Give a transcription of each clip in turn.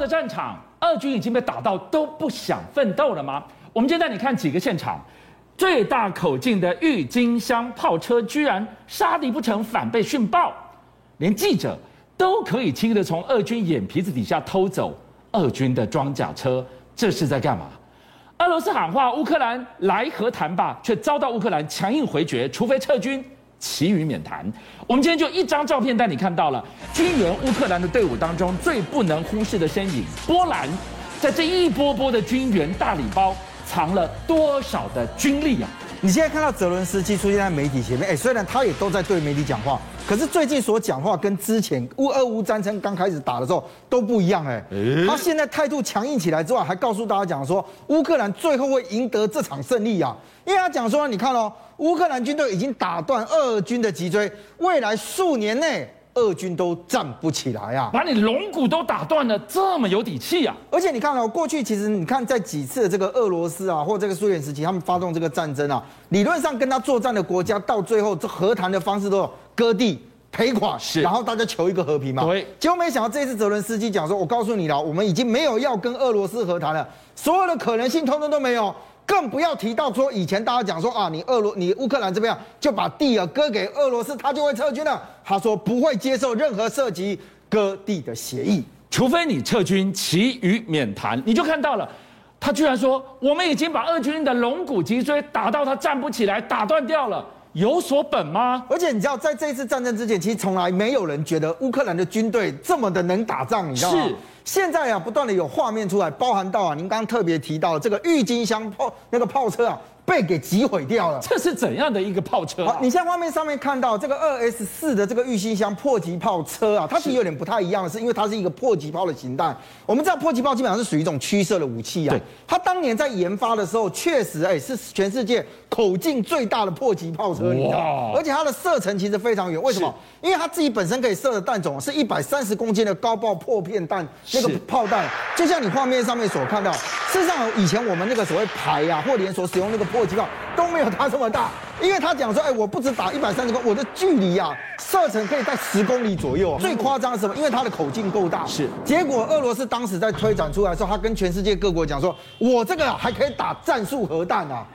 的战场，俄军已经被打到都不想奋斗了吗？我们今天带你看几个现场，最大口径的郁金香炮车居然杀敌不成，反被训爆，连记者都可以轻易的从俄军眼皮子底下偷走俄军的装甲车，这是在干嘛？俄罗斯喊话乌克兰来和谈吧，却遭到乌克兰强硬回绝，除非撤军。其余免谈。我们今天就一张照片带你看到了军援乌克兰的队伍当中最不能忽视的身影。波兰在这一波波的军援大礼包藏了多少的军力啊？你现在看到泽伦斯基出现在媒体前面，哎，虽然他也都在对媒体讲话，可是最近所讲话跟之前乌俄乌战争刚开始打的时候都不一样，哎，他现在态度强硬起来之外，还告诉大家讲说乌克兰最后会赢得这场胜利啊，因为他讲说，你看哦。乌克兰军队已经打断俄军的脊椎，未来数年内俄军都站不起来啊！把你龙骨都打断了，这么有底气啊！而且你看哦，过去其实你看在几次的这个俄罗斯啊，或这个苏联时期，他们发动这个战争啊，理论上跟他作战的国家到最后这和谈的方式都有割地赔款，是，然后大家求一个和平嘛。对。结果没想到这次泽伦斯基讲说，我告诉你了，我们已经没有要跟俄罗斯和谈了，所有的可能性通通都没有。更不要提到说，以前大家讲说啊，你俄罗你乌克兰这边就把地啊割给俄罗斯，他就会撤军了。他说不会接受任何涉及割地的协议，除非你撤军，其余免谈。你就看到了，他居然说我们已经把俄军的龙骨脊椎打到他站不起来，打断掉了。有所本吗？而且你知道，在这一次战争之前，其实从来没有人觉得乌克兰的军队这么的能打仗，你知道吗？是。现在啊，不断的有画面出来，包含到啊，您刚刚特别提到这个郁金香炮那个炮车啊。被给击毁掉了，这是怎样的一个炮车、啊？好，你像画面上面看到这个二 S 四的这个郁金香迫击炮车啊，它其实有点不太一样的是，因为它是一个破击炮的形态。我们知道破击炮基本上是属于一种驱射的武器啊。对。它当年在研发的时候，确实哎是全世界口径最大的破击炮车，你知道？而且它的射程其实非常远，为什么？因为它自己本身可以射的弹种是一百三十公斤的高爆破片弹，那个炮弹就像你画面上面所看到。事实上，以前我们那个所谓排呀或连锁使用那个都没有他这么大，因为他讲说，哎，我不止打一百三十公，我的距离啊，射程可以在十公里左右。最夸张的是什么？因为它的口径够大。是。结果俄罗斯当时在推展出来的时候，他跟全世界各国讲说，我这个还可以打战术核弹啊。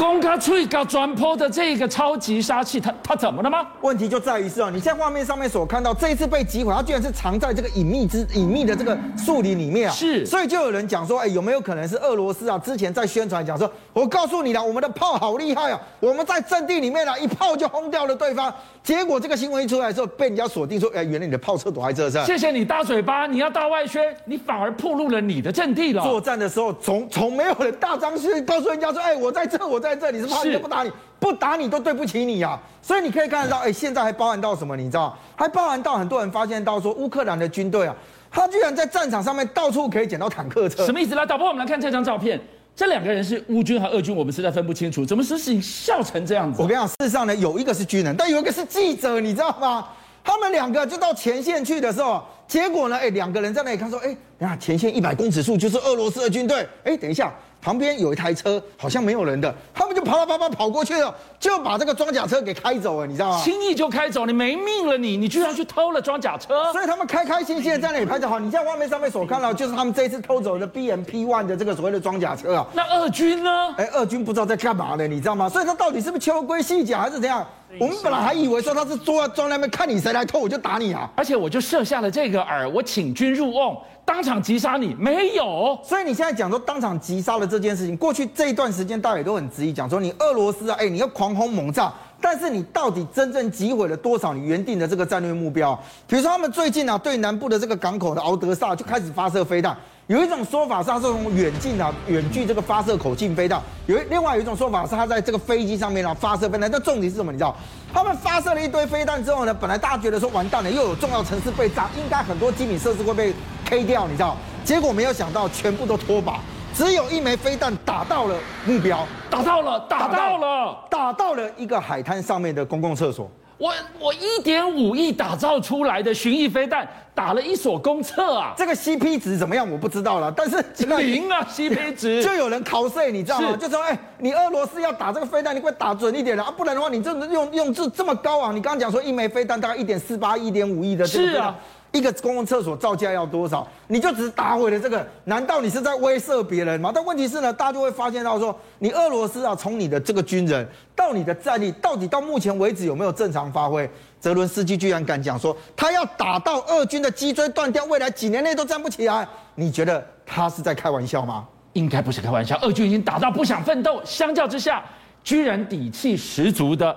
公开最高转坡的这个超级杀器，它它怎么了吗？问题就在于是哦，你在画面上面所看到，这一次被击毁，它居然是藏在这个隐秘之隐秘的这个树林里面啊。是，所以就有人讲说，哎，有没有可能是俄罗斯啊？之前在宣传讲说，我告诉你了，我们的炮好厉害啊，我们在阵地里面啊，一炮就轰掉了对方。结果这个新闻一出来之后，被人家锁定说，哎，原来你的炮车躲在这上。谢谢你大嘴巴，你要大外宣，你反而暴露了你的阵地了。作战的时候，从从没有人大张旗告诉人家说，哎，我在这，我在这，里是怕你都不打你，不打你都对不起你呀、啊。所以你可以看得到，哎，现在还包含到什么？你知道，还包含到很多人发现到说，乌克兰的军队啊，他居然在战场上面到处可以捡到坦克车。什么意思？来，导播，我们来看这张照片。这两个人是乌军还是俄军？我们实在分不清楚。怎么事情笑成这样子？我跟你讲，事实上呢，有一个是军人，但有一个是记者，你知道吗？他们两个就到前线去的时候，结果呢，哎，两个人在那里看说，哎，等下前线一百公尺处就是俄罗斯的军队。哎，等一下。旁边有一台车，好像没有人的，他们就啪啪啪跑跑过去了，就把这个装甲车给开走了，你知道吗？轻易就开走，你没命了你，你居然去偷了装甲车，所以他们开开心心的在那里拍照。好，你在画面上面所看到，就是他们这一次偷走的 BMP One 的这个所谓的装甲车啊。那俄军呢？哎，俄军不知道在干嘛呢，你知道吗？所以他到底是不是秋归细甲还是怎样？我们本来还以为说他是坐在装那边看你谁来偷，我就打你啊，而且我就设下了这个饵，我请君入瓮。当场击杀你没有，所以你现在讲说当场击杀了这件事情，过去这一段时间大家也都很质疑，讲说你俄罗斯啊，哎，你要狂轰猛炸，但是你到底真正击毁了多少你原定的这个战略目标？比如说他们最近啊，对南部的这个港口的敖德萨就开始发射飞弹。有一种说法是它是从远近啊，远距这个发射口径飞弹；有另外有一种说法是它在这个飞机上面啊发射飞弹。但重点是什么？你知道？他们发射了一堆飞弹之后呢，本来大家觉得说完蛋了，又有重要城市被炸，应该很多机密设施会被 K 掉，你知道？结果没有想到，全部都脱靶，只有一枚飞弹打到了目标，打到了，打到了，打到了一个海滩上面的公共厕所。我我一点五亿打造出来的巡弋飞弹打了一所公厕啊！这个 CP 值怎么样？我不知道了。但是零啊，CP 值 就有人考碎，你知道吗？就说哎，你俄罗斯要打这个飞弹，你快打准一点了啊！不然的话，你这用用这这么高啊！你刚刚讲说一枚飞弹大概一点四八、一点五亿的是啊，一个公共厕所造价要多少？你就只是打毁了这个，难道你是在威慑别人吗？但问题是呢，大家就会发现到说，你俄罗斯啊，从你的这个军人到你的战力，到底到目前为止有没有正常发挥？泽伦斯基居然敢讲说，他要打到俄军的脊椎断掉，未来几年内都站不起来。你觉得他是在开玩笑吗？应该不是开玩笑。俄军已经打到不想奋斗，相较之下，居然底气十足的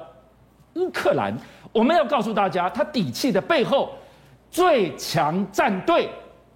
乌克兰，我们要告诉大家，他底气的背后。最强战队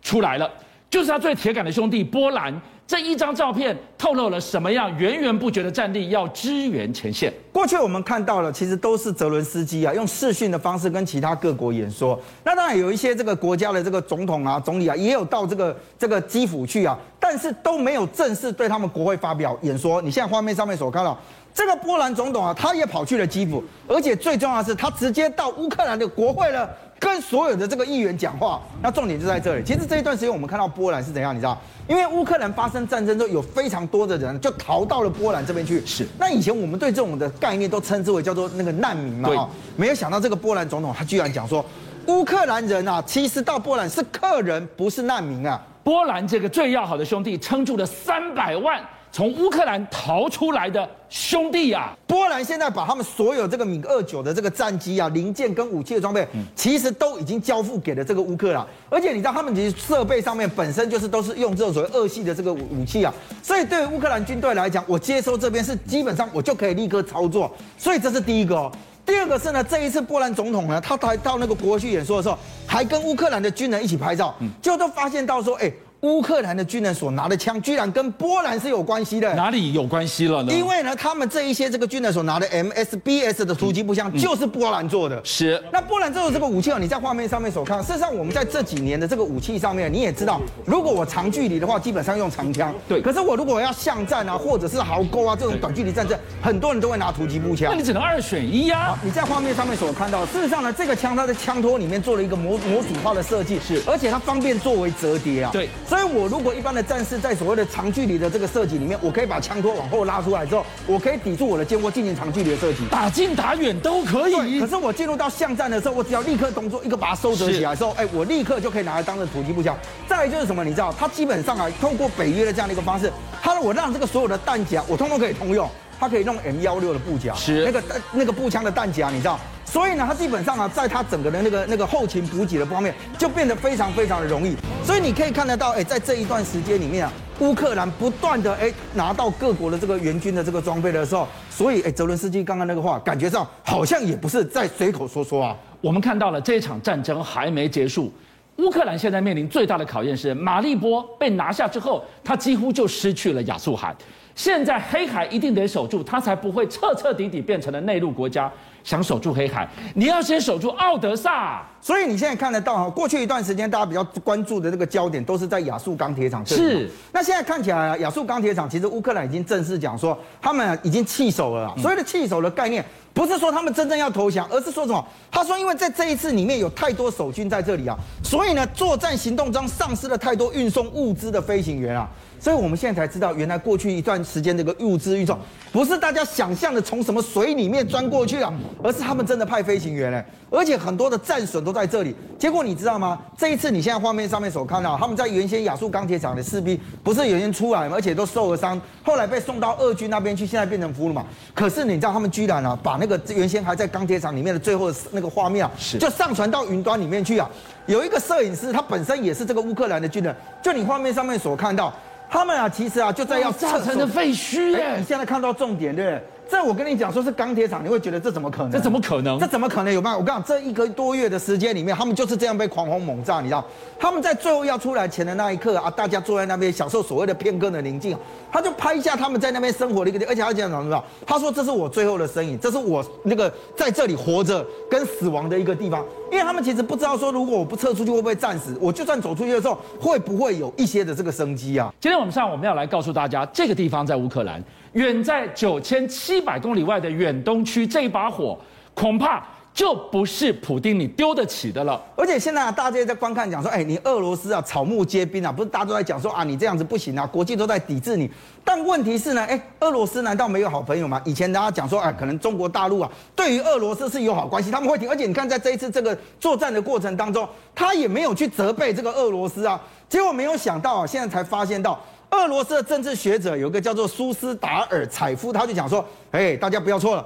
出来了，就是他最铁杆的兄弟波兰。这一张照片透露了什么样源源不绝的战力要支援前线？过去我们看到了，其实都是泽伦斯基啊，用视讯的方式跟其他各国演说。那当然有一些这个国家的这个总统啊、总理啊，也有到这个这个基辅去啊，但是都没有正式对他们国会发表演说。你现在画面上面所看到这个波兰总统啊，他也跑去了基辅，而且最重要的是，他直接到乌克兰的国会了。跟所有的这个议员讲话，那重点就在这里。其实这一段时间我们看到波兰是怎样，你知道？因为乌克兰发生战争之后，有非常多的人就逃到了波兰这边去。是。那以前我们对这种的概念都称之为叫做那个难民嘛。对。没有想到这个波兰总统他居然讲说，乌克兰人啊，其实到波兰是客人，不是难民啊。波兰这个最要好的兄弟撑住了三百万。从乌克兰逃出来的兄弟啊，波兰现在把他们所有这个米格二九的这个战机啊、零件跟武器的装备，其实都已经交付给了这个乌克兰。而且你知道，他们其实设备上面本身就是都是用这种所谓二系的这个武器啊，所以对于乌克兰军队来讲，我接收这边是基本上我就可以立刻操作。所以这是第一个哦。第二个是呢，这一次波兰总统呢，他来到那个国会去演说的时候，还跟乌克兰的军人一起拍照，就都发现到说，哎。乌克兰的军人所拿的枪，居然跟波兰是有关系的。哪里有关系了呢？因为呢，他们这一些这个军人所拿的 MSBS 的突击步枪，就是波兰做的。是。那波兰做的这个武器啊，你在画面上面所看，事实上我们在这几年的这个武器上面，你也知道，如果我长距离的话，基本上用长枪。对。可是我如果要巷战啊，或者是壕沟啊这种短距离战争，很多人都会拿突击步枪。那你只能二选一呀、啊。你在画面上面所看到，事实上呢，这个枪它的枪托里面做了一个模模组化的设计，是，而且它方便作为折叠啊。对。所以我如果一般。的战士在所谓的长距离的这个射击里面，我可以把枪托往后拉出来之后，我可以抵住我的肩窝进行长距离的射击，打近打远都可以。可是我进入到巷战的时候，我只要立刻动作一个把它收折起来之后，哎，我立刻就可以拿来当成突击步枪。再来就是什么，你知道，它基本上啊，透过北约的这样的一个方式，它让我让这个所有的弹夹我通通可以通用。它可以用 M 幺六的步枪，是那个那个步枪的弹夹，你知道。所以呢，他基本上啊，在他整个的那个那个后勤补给的方面，就变得非常非常的容易。所以你可以看得到，哎，在这一段时间里面啊，乌克兰不断的哎拿到各国的这个援军的这个装备的时候，所以哎，泽伦斯基刚刚那个话，感觉上好像也不是在随口说说啊。我们看到了这场战争还没结束，乌克兰现在面临最大的考验是马利波被拿下之后，他几乎就失去了亚速海。现在黑海一定得守住，他才不会彻彻底底变成了内陆国家。想守住黑海，你要先守住奥德萨。所以你现在看得到哈，过去一段时间大家比较关注的这个焦点都是在亚速钢铁厂。是。那现在看起来，亚速钢铁厂其实乌克兰已经正式讲说，他们已经弃守了。所谓的弃守的概念，不是说他们真正要投降，而是说什么？他说，因为在这一次里面有太多守军在这里啊，所以呢，作战行动中丧失了太多运送物资的飞行员啊。所以我们现在才知道，原来过去一段时间这个物资运送不是大家想象的从什么水里面钻过去啊，而是他们真的派飞行员嘞，而且很多的战损都在这里。结果你知道吗？这一次你现在画面上面所看到，他们在原先亚速钢铁厂的士兵不是原先出来吗？而且都受了伤，后来被送到俄军那边去，现在变成俘虏嘛。可是你知道他们居然啊，把那个原先还在钢铁厂里面的最后的那个画面啊，就上传到云端里面去啊。有一个摄影师，他本身也是这个乌克兰的军人，就你画面上面所看到。他们啊，其实啊，就在要炸成的废墟耶！你现在看到重点对不对？这我跟你讲，说是钢铁厂，你会觉得这怎么可能？这怎么可能？这怎么可能有办法？我跟你讲，这一个多月的时间里面，他们就是这样被狂轰猛炸，你知道？他们在最后要出来前的那一刻啊，大家坐在那边享受所谓的片刻的宁静，他就拍一下他们在那边生活的一个地，而且他讲什么？他说这是我最后的身影，这是我那个在这里活着跟死亡的一个地方，因为他们其实不知道说，如果我不撤出去会不会战死？我就算走出去的时候，会不会有一些的这个生机啊？今天晚上我们要来告诉大家，这个地方在乌克兰。远在九千七百公里外的远东区，这一把火恐怕就不是普丁你丢得起的了。而且现在啊，大家在观看讲说，哎，你俄罗斯啊，草木皆兵啊，不是大家都在讲说啊，你这样子不行啊，国际都在抵制你。但问题是呢，哎，俄罗斯难道没有好朋友吗？以前大家讲说，哎，可能中国大陆啊，对于俄罗斯是友好关系，他们会听。而且你看，在这一次这个作战的过程当中，他也没有去责备这个俄罗斯啊。结果没有想到啊，现在才发现到。俄罗斯的政治学者有个叫做苏斯达尔采夫，他就讲说：“哎，大家不要错了，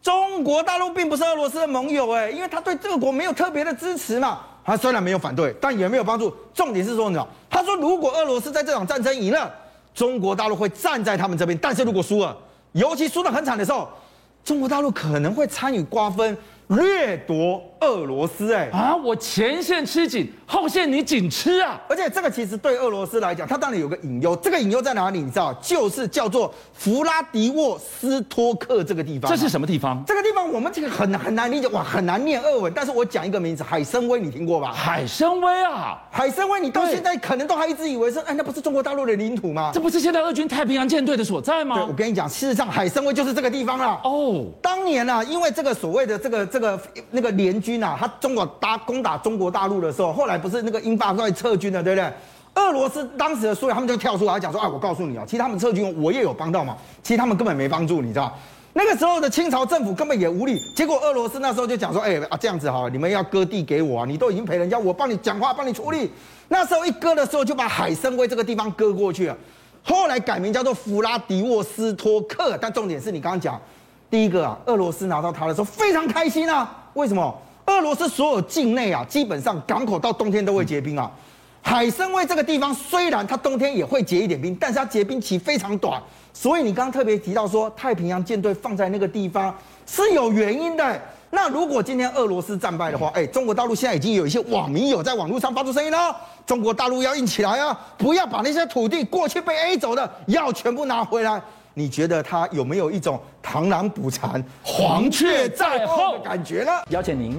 中国大陆并不是俄罗斯的盟友，哎，因为他对这个国没有特别的支持嘛。他虽然没有反对，但也没有帮助。重点是说，呢，他说如果俄罗斯在这场战争赢了，中国大陆会站在他们这边；但是如果输了，尤其输得很惨的时候，中国大陆可能会参与瓜分。”掠夺俄罗斯，哎啊！我前线吃紧，后线你紧吃啊！而且这个其实对俄罗斯来讲，它当然有个隐忧。这个隐忧在哪里？你知道，就是叫做弗拉迪沃斯托克这个地方。这是什么地方？这个地方我们这个很很难理解，哇，很难念俄文。但是我讲一个名字，海参崴，你听过吧？海参崴啊，海参崴，你到现在可能都还一直以为是，哎，那不是中国大陆的领土吗？这不是现在俄军太平洋舰队的所在吗？对，我跟你讲，事实上海参崴就是这个地方了。哦，当年啊，因为这个所谓的这个这个那个。联军啊，他中国打攻打中国大陆的时候，后来不是那个英法在撤军了，对不对？俄罗斯当时的所以他们就跳出来讲说：“啊，我告诉你啊，其实他们撤军我也有帮到嘛，其实他们根本没帮助，你知道？那个时候的清朝政府根本也无力。结果俄罗斯那时候就讲说：，哎啊，这样子哈，你们要割地给我啊，你都已经赔人家，我帮你讲话，帮你处理。那时候一割的时候，就把海参崴这个地方割过去了，后来改名叫做弗拉迪沃斯托克。但重点是你刚刚讲，第一个啊，俄罗斯拿到它的时候非常开心啊，为什么？俄罗斯所有境内啊，基本上港口到冬天都会结冰啊。海参崴这个地方虽然它冬天也会结一点冰，但是它结冰期非常短。所以你刚刚特别提到说太平洋舰队放在那个地方是有原因的。那如果今天俄罗斯战败的话，哎，中国大陆现在已经有一些网民有在网络上发出声音了，中国大陆要硬起来啊，不要把那些土地过去被 A 走的要全部拿回来。你觉得他有没有一种螳螂捕蝉，黄雀在后的感觉呢？邀请您